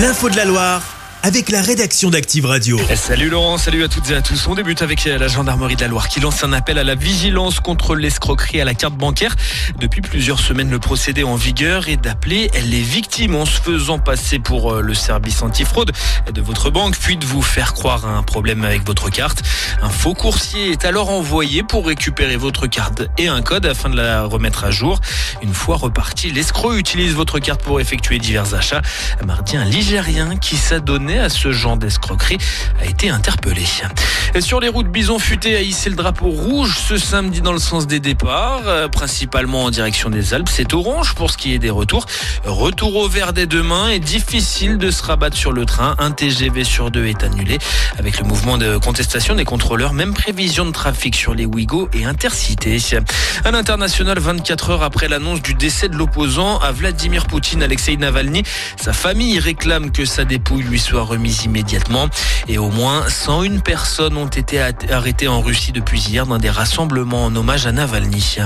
L'info de la Loire avec la rédaction d'Active Radio. Eh, Salut Laurent, salut à toutes et à tous. On débute avec euh, la gendarmerie de la Loire qui lance un appel à la vigilance contre l'escroquerie à la carte bancaire. Depuis plusieurs semaines, le procédé en vigueur est d'appeler les victimes en se faisant passer pour euh, le service antifraude de votre banque, puis de vous faire croire à un problème avec votre carte. Un faux coursier est alors envoyé pour récupérer votre carte et un code afin de la remettre à jour. Une fois reparti, l'escroc utilise votre carte pour effectuer divers achats. Mardi, un Ligérien qui s'adonnait à ce genre d'escroquerie a été interpellé. Sur les routes, Bison Futé a hissé le drapeau rouge ce samedi dans le sens des départs, euh, principalement en direction des Alpes. C'est orange pour ce qui est des retours. Retour au vert dès demain et difficile de se rabattre sur le train. Un TGV sur deux est annulé. Avec le mouvement de contestation des contrôleurs, même prévision de trafic sur les Ouigo et Intercités. À l'international, 24 heures après l'annonce du décès de l'opposant à Vladimir Poutine, Alexei Navalny, sa famille réclame que sa dépouille lui soit remise immédiatement. Et au moins 101 personnes ont été arrêtées en Russie depuis hier dans des rassemblements en hommage à Navalny.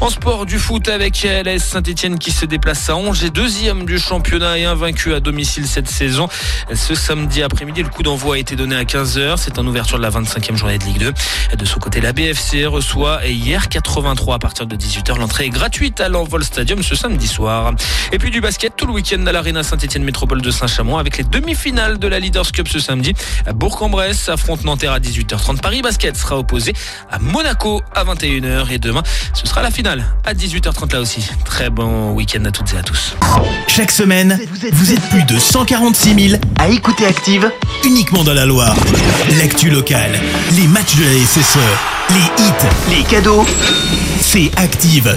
En sport du foot avec LS Saint-Etienne qui se déplace à Angers, deuxième du championnat et invaincu à domicile cette saison. Ce samedi après-midi, le coup d'envoi a été donné à 15h. C'est en ouverture de la 25e journée de Ligue 2. De son côté, la BFC reçoit hier 83 à partir de 18h. L'entrée est gratuite à l'Envol Stadium ce samedi soir. Et puis du basket tout le week-end à l'Arena Saint-Etienne Métropole de Saint-Chamond avec les demi-finales de la Leaders Cup ce samedi. Bourg-en-Bresse affronte Nanterre à 18h30. Paris Basket sera opposé à Monaco à 21h. Et demain, ce sera la finale à 18h30 là aussi. Très bon week-end à toutes et à tous. Chaque semaine, vous êtes plus de 146 000 à écouter Active uniquement dans la Loire. L'actu locale, les matchs de la SSE, les hits, les cadeaux, c'est Active.